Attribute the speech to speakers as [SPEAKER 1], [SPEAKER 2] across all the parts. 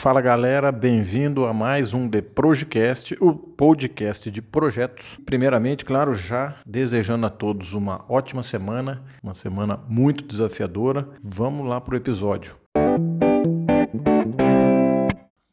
[SPEAKER 1] Fala galera, bem-vindo a mais um The Projecast, o podcast de projetos. Primeiramente, claro, já desejando a todos uma ótima semana, uma semana muito desafiadora. Vamos lá para o episódio.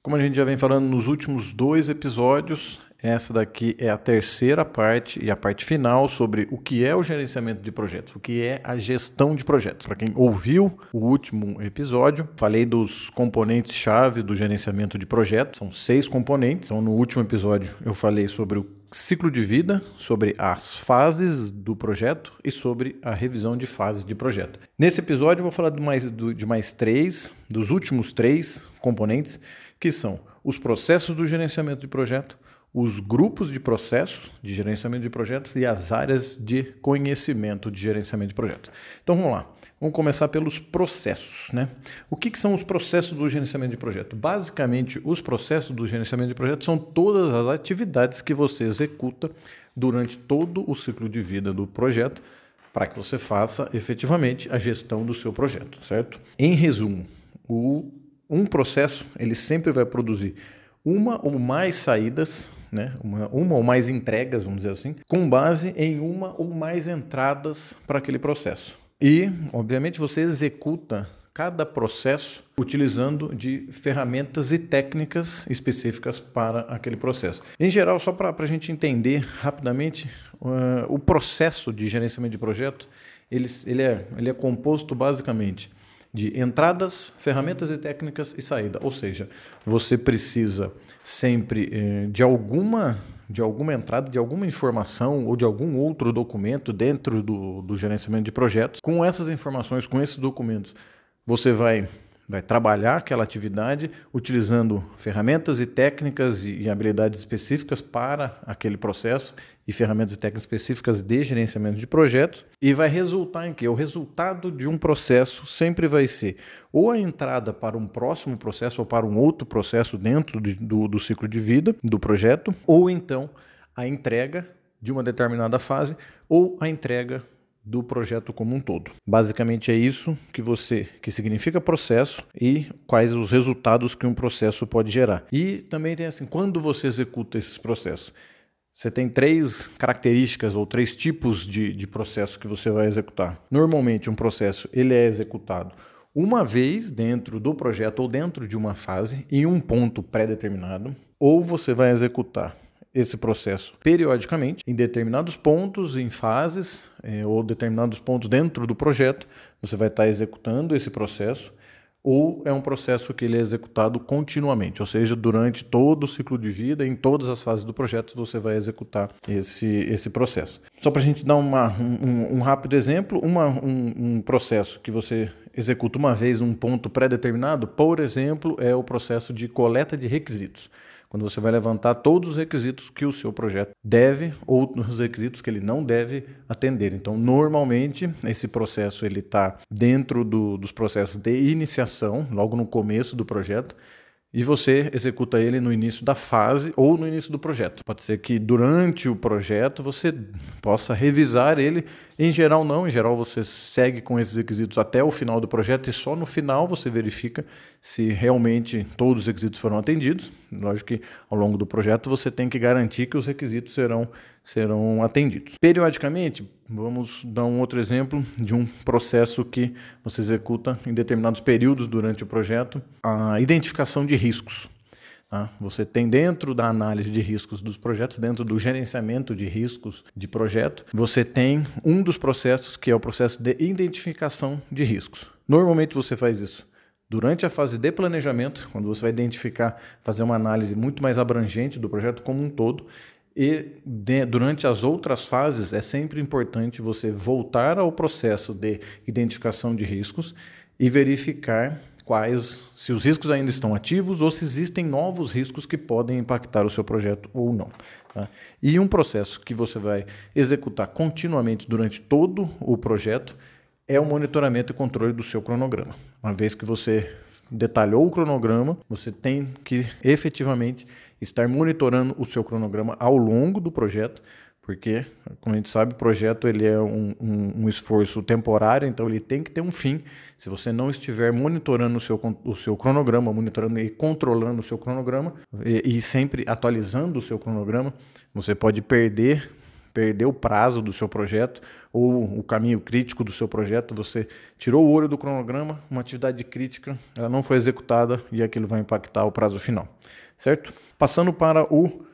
[SPEAKER 1] Como a gente já vem falando nos últimos dois episódios, essa daqui é a terceira parte e a parte final sobre o que é o gerenciamento de projetos, o que é a gestão de projetos. Para quem ouviu o último episódio, falei dos componentes-chave do gerenciamento de projetos, são seis componentes. Então, no último episódio, eu falei sobre o ciclo de vida, sobre as fases do projeto e sobre a revisão de fases de projeto. Nesse episódio, eu vou falar de mais, de mais três, dos últimos três componentes, que são os processos do gerenciamento de projeto, os grupos de processos de gerenciamento de projetos e as áreas de conhecimento de gerenciamento de projetos. Então vamos lá. Vamos começar pelos processos. Né? O que, que, são os processos do gerenciamento de projeto? Basicamente, os processos do gerenciamento de projeto são todas as atividades que você executa durante todo o ciclo de vida do projeto para que você faça efetivamente a gestão do seu projeto, certo? Em resumo, o, um processo ele sempre vai produzir uma ou mais saídas né? uma, uma ou mais entregas, vamos dizer assim, com base em uma ou mais entradas para aquele processo. E, obviamente, você executa cada processo utilizando de ferramentas e técnicas específicas para aquele processo. Em geral, só para a gente entender rapidamente, uh, o processo de gerenciamento de projeto ele, ele, é, ele é composto basicamente de entradas, ferramentas e técnicas e saída. Ou seja, você precisa sempre eh, de alguma de alguma entrada, de alguma informação ou de algum outro documento dentro do, do gerenciamento de projetos. Com essas informações, com esses documentos, você vai vai trabalhar aquela atividade utilizando ferramentas e técnicas e, habilidades específicas para aquele processo e ferramentas e técnicas específicas de gerenciamento de projetos e vai resultar em que o resultado de um processo sempre vai ser ou a entrada para um próximo processo ou para um outro processo dentro de, do, do ciclo de vida do projeto ou então a entrega de uma determinada fase ou a entrega do projeto como um todo. Basicamente é isso que você que significa processo e quais os resultados que um processo pode gerar. E também tem assim, quando você executa esses processos, você tem três características ou três tipos de, de processo que você vai executar. Normalmente um processo ele é executado uma vez dentro do projeto ou dentro de uma fase em um ponto pré-determinado, ou você vai executar esse processo periodicamente, em determinados pontos, em fases, é, ou determinados pontos dentro do projeto, você vai estar executando esse processo, ou é um processo que ele é executado continuamente, ou seja, durante todo o ciclo de vida, em todas as fases do projeto, você vai executar esse, esse processo. Só para a gente dar uma, um, um, rápido exemplo, uma, um, um processo que você executa uma vez um ponto pré-determinado, por exemplo, é o processo de coleta de requisitos quando você vai levantar todos os requisitos que o seu projeto deve ou os requisitos que ele não deve atender. Então, normalmente, esse processo ele está dentro do, dos processos de iniciação, logo no começo do projeto, e você executa ele no início da fase ou no início do projeto. Pode ser que durante o projeto você possa revisar ele. Em geral, não. Em geral, você segue com esses requisitos até o final do projeto e só no final você verifica se realmente todos os requisitos foram atendidos. Lógico que ao longo do projeto você tem que garantir que os requisitos serão, serão atendidos. Periodicamente, vamos dar um outro exemplo de um processo que você executa em determinados períodos durante o projeto, a identificação de riscos. Tá? Você tem dentro da análise de riscos dos projetos, dentro do gerenciamento de riscos de projeto, você tem um dos processos que é o processo de identificação de riscos. Normalmente você faz isso Durante a fase de planejamento, quando você vai identificar, fazer uma análise muito mais abrangente do projeto como um todo, e de, durante as outras fases é sempre importante você voltar ao processo de identificação de riscos e verificar quais, se os riscos ainda estão ativos ou se existem novos riscos que podem impactar o seu projeto ou não. Tá? E um processo que você vai executar continuamente durante todo o projeto é o monitoramento e controle do seu cronograma. Uma vez que você detalhou o cronograma, você tem que efetivamente estar monitorando o seu cronograma ao longo do projeto, porque, como a gente sabe, o projeto ele é um, um, um, esforço temporário, então ele tem que ter um fim. Se você não estiver monitorando o seu, o seu cronograma, monitorando e controlando o seu cronograma, e, e sempre atualizando o seu cronograma, você pode perder perder o prazo do seu projeto ou o caminho crítico do seu projeto, você tirou o olho do cronograma, uma atividade crítica, ela não foi executada e aquilo vai impactar o prazo final, certo? Passando para o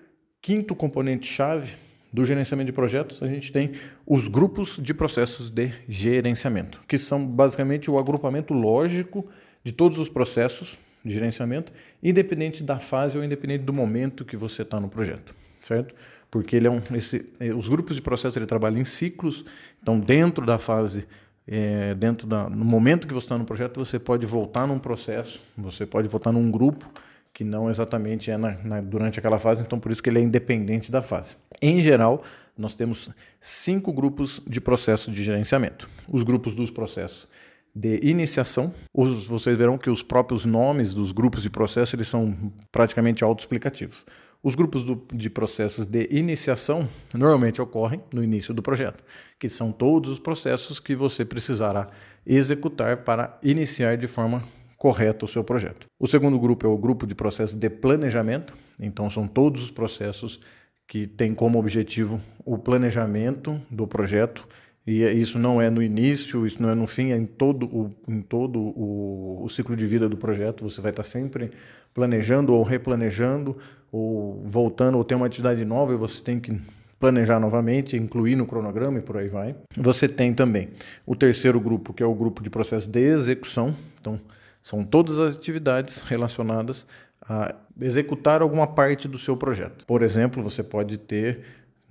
[SPEAKER 1] quinto componente chave do gerenciamento de projetos, a gente tem os grupos de processos de gerenciamento, que são basicamente o agrupamento lógico de todos os processos de gerenciamento, independente da fase ou independente do momento que você está no projeto, certo? Porque ele é um, esse, é, os grupos de processo ele trabalham em ciclos, então dentro da fase, é, dentro da, no momento que você está no projeto, você pode voltar num processo, você pode voltar num grupo que não exatamente é na, na, durante aquela fase, então por isso que ele é independente da fase. Em geral, nós temos cinco grupos de processo de gerenciamento. Os grupos dos processos de iniciação, os, vocês verão que os próprios nomes dos grupos de processo eles são praticamente autoexplicativos. Os grupos do, de processos de iniciação normalmente ocorrem no início do projeto, que são todos os processos que você precisará executar para iniciar de forma correta o seu projeto. O segundo grupo é o grupo de processos de planejamento, então são todos os processos que têm como objetivo o planejamento do projeto e isso não é no início, isso não é no fim, é em todo o, em todo o, o ciclo de vida do projeto. Você vai estar sempre planejando ou replanejando, ou voltando, ou tem uma atividade nova e você tem que planejar novamente, incluir no cronograma e por aí vai. Você tem também o terceiro grupo, que é o grupo de processo de execução. Então, são todas as atividades relacionadas a executar alguma parte do seu projeto. Por exemplo, você pode ter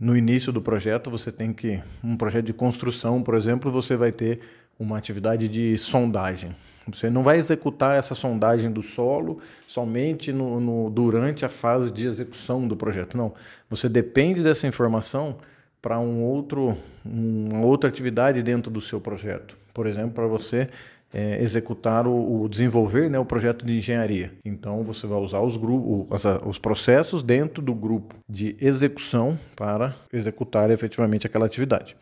[SPEAKER 1] no início do projeto, você tem que. Um projeto de construção, por exemplo, você vai ter uma atividade de sondagem. Você não vai executar essa sondagem do solo somente no, no, durante a fase de execução do projeto. Não. Você depende dessa informação para um outro, uma outra atividade dentro do seu projeto. Por exemplo, para você é, executar o, o, desenvolver né, o projeto de engenharia. Então você vai usar os, grupos, os processos dentro do grupo de execução para executar efetivamente aquela atividade.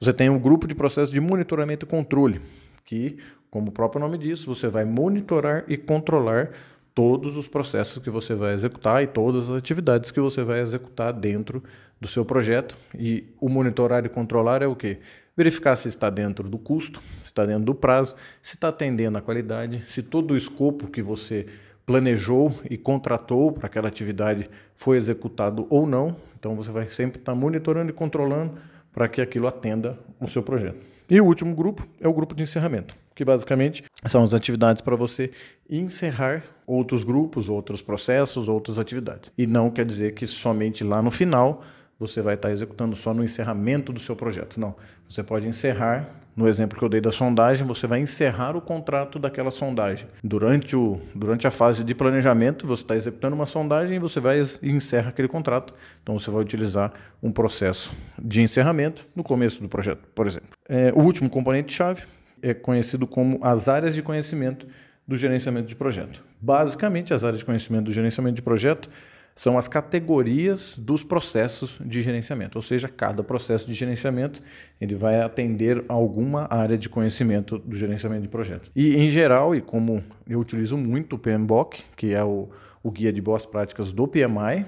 [SPEAKER 1] Você tem um grupo de processos de monitoramento e controle, que, como o próprio nome diz, você vai monitorar e controlar todos os processos que você vai executar e todas as atividades que você vai executar dentro do seu projeto. E o monitorar e controlar é o que? verificar se está dentro do custo, se está dentro do prazo, se está atendendo a qualidade, se todo o escopo que você planejou e contratou para aquela atividade foi executado ou não. Então você vai sempre estar monitorando e controlando para que aquilo atenda o seu projeto. E o último grupo é o grupo de encerramento, que basicamente são as atividades para você encerrar outros grupos, outros processos, outras atividades. E não quer dizer que somente lá no final você vai estar executando só no encerramento do seu projeto. Não. Você pode encerrar, no exemplo que eu dei da sondagem, você vai encerrar o contrato daquela sondagem. Durante, o, durante a fase de planejamento, você está executando uma sondagem e você vai e encerra aquele contrato. Então você vai utilizar um processo de encerramento no começo do projeto, por exemplo. É, o último componente-chave é conhecido como as áreas de conhecimento do gerenciamento de projeto. Basicamente, as áreas de conhecimento do gerenciamento de projeto são as categorias dos processos de gerenciamento, ou seja, cada processo de gerenciamento ele vai atender alguma área de conhecimento do gerenciamento de projetos. E em geral, e como eu utilizo muito o PMBOK, que é o, o guia de boas práticas do PMI,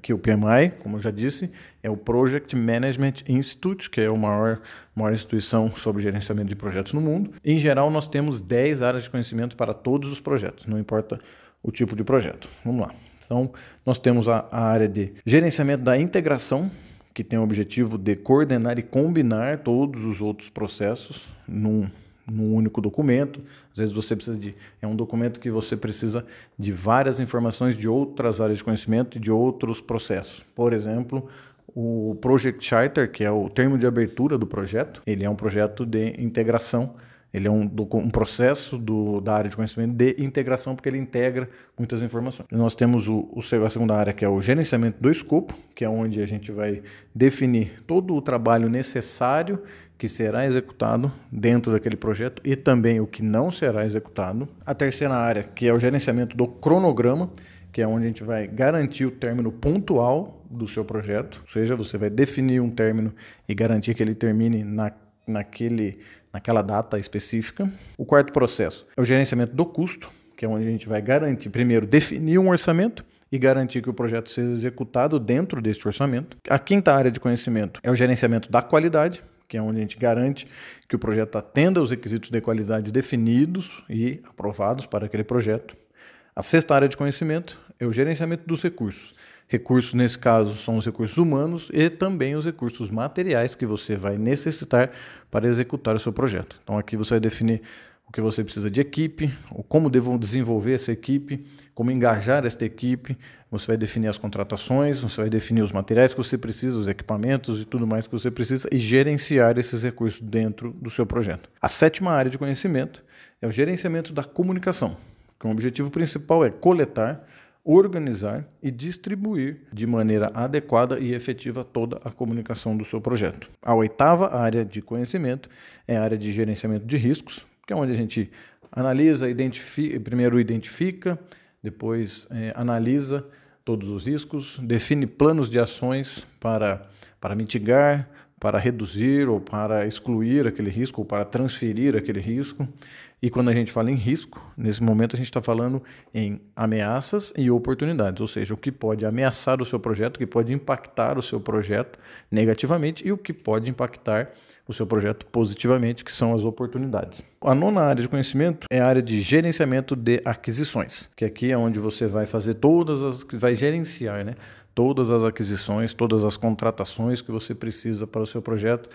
[SPEAKER 1] que o PMI, como eu já disse, é o Project Management Institute, que é a maior, maior instituição sobre gerenciamento de projetos no mundo. Em geral, nós temos 10 áreas de conhecimento para todos os projetos, não importa o tipo de projeto. Vamos lá. Então, nós temos a, a área de gerenciamento da integração, que tem o objetivo de coordenar e combinar todos os outros processos num, num único documento. Às vezes você precisa de. É um documento que você precisa de várias informações de outras áreas de conhecimento e de outros processos. Por exemplo, o Project Charter, que é o termo de abertura do projeto, ele é um projeto de integração ele é um, um processo do, da área de conhecimento de integração, porque ele integra muitas informações. Nós temos o, o, a segunda área, que é o gerenciamento do escopo, que é onde a gente vai definir todo o trabalho necessário que será executado dentro daquele projeto e também o que não será executado. A terceira área, que é o gerenciamento do cronograma, que é onde a gente vai garantir o término pontual do seu projeto, ou seja, você vai definir um término e garantir que ele termine na, naquele, naquela data específica. O quarto processo é o gerenciamento do custo, que é onde a gente vai garantir, primeiro, definir um orçamento e garantir que o projeto seja executado dentro deste orçamento. A quinta área de conhecimento é o gerenciamento da qualidade, que é onde a gente garante que o projeto atenda os requisitos de qualidade definidos e aprovados para aquele projeto. A sexta área de conhecimento é o gerenciamento dos recursos. Recursos, nesse caso, são os recursos humanos e também os recursos materiais que você vai necessitar para executar o seu projeto. Então, aqui você vai definir o que você precisa de equipe, como devo desenvolver essa equipe, como engajar esta equipe. Você vai definir as contratações, você vai definir os materiais que você precisa, os equipamentos e tudo mais que você precisa e gerenciar esses recursos dentro do seu projeto. A sétima área de conhecimento é o gerenciamento da comunicação, que o objetivo principal é coletar, organizar e distribuir de maneira adequada e efetiva toda a comunicação do seu projeto. A oitava área de conhecimento é a área de gerenciamento de riscos, que é onde a gente analisa, identifica, primeiro identifica, depois é, analisa todos os riscos, define planos de ações para, para mitigar, para reduzir ou para excluir aquele risco ou para transferir aquele risco. E quando a gente fala em risco, nesse momento a gente está falando em ameaças e oportunidades, ou seja, o que pode ameaçar o seu projeto, o que pode impactar o seu projeto negativamente e o que pode impactar o seu projeto positivamente, que são as oportunidades. A nona área de conhecimento é a área de gerenciamento de aquisições, que aqui é onde você vai fazer todas as. vai gerenciar, né? todas as aquisições, todas as contratações que você precisa para o seu projeto.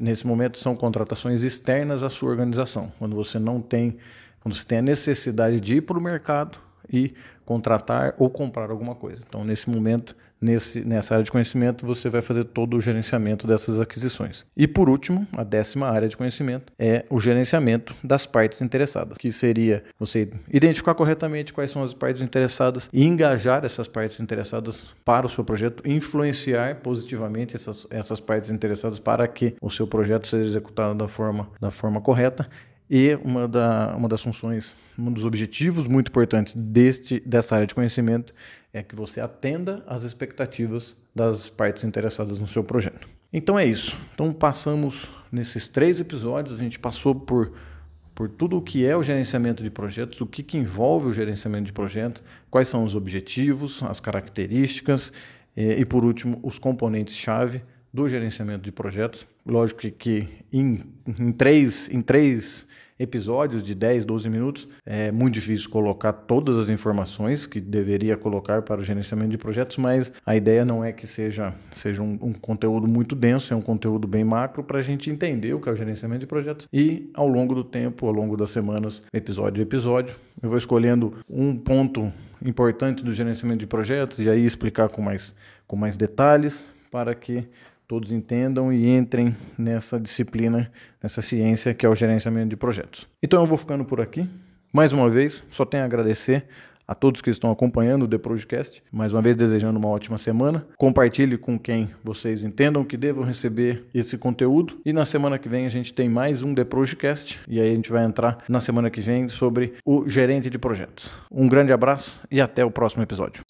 [SPEAKER 1] Nesse momento são contratações externas à sua organização, quando você não tem, quando você tem a necessidade de ir para o mercado e contratar ou comprar alguma coisa. Então, nesse momento, nesse, nessa área de conhecimento, você vai fazer todo o gerenciamento dessas aquisições. E por último, a décima área de conhecimento é o gerenciamento das partes interessadas, que seria você identificar corretamente quais são as partes interessadas e engajar essas partes interessadas para o seu projeto, influenciar positivamente essas, essas partes interessadas para que o seu projeto seja executado da forma, da forma correta e uma, da, uma das funções, um dos objetivos muito importantes deste, dessa área de conhecimento é que você atenda às expectativas das partes interessadas no seu projeto. Então é isso. Então passamos nesses três episódios, a gente passou por, por tudo o que é o gerenciamento de projetos, o que, que envolve o gerenciamento de projetos, quais são os objetivos, as características e, e por último, os componentes-chave do gerenciamento de projetos. Lógico que, que em, em, três, em três episódios de 10, 12 minutos. É muito difícil colocar todas as informações que deveria colocar para o gerenciamento de projetos, mas a ideia não é que seja, seja um, um conteúdo muito denso, é um conteúdo bem macro para a gente entender o que é o gerenciamento de projetos e ao longo do tempo, ao longo das semanas, episódio a episódio, eu vou escolhendo um ponto importante do gerenciamento de projetos e aí explicar com mais, com mais detalhes para que todos entendam e entrem nessa disciplina, nessa ciência que é o gerenciamento de projetos. Então eu vou ficando por aqui. Mais uma vez, só tenho a agradecer a todos que estão acompanhando o The Projecast. Mais uma vez, desejando uma ótima semana. Compartilhe com quem vocês entendam que devam receber esse conteúdo. E na semana que vem a gente tem mais um The Projecast. E aí a gente vai entrar na semana que vem sobre o gerente de projetos. Um grande abraço e até o próximo episódio.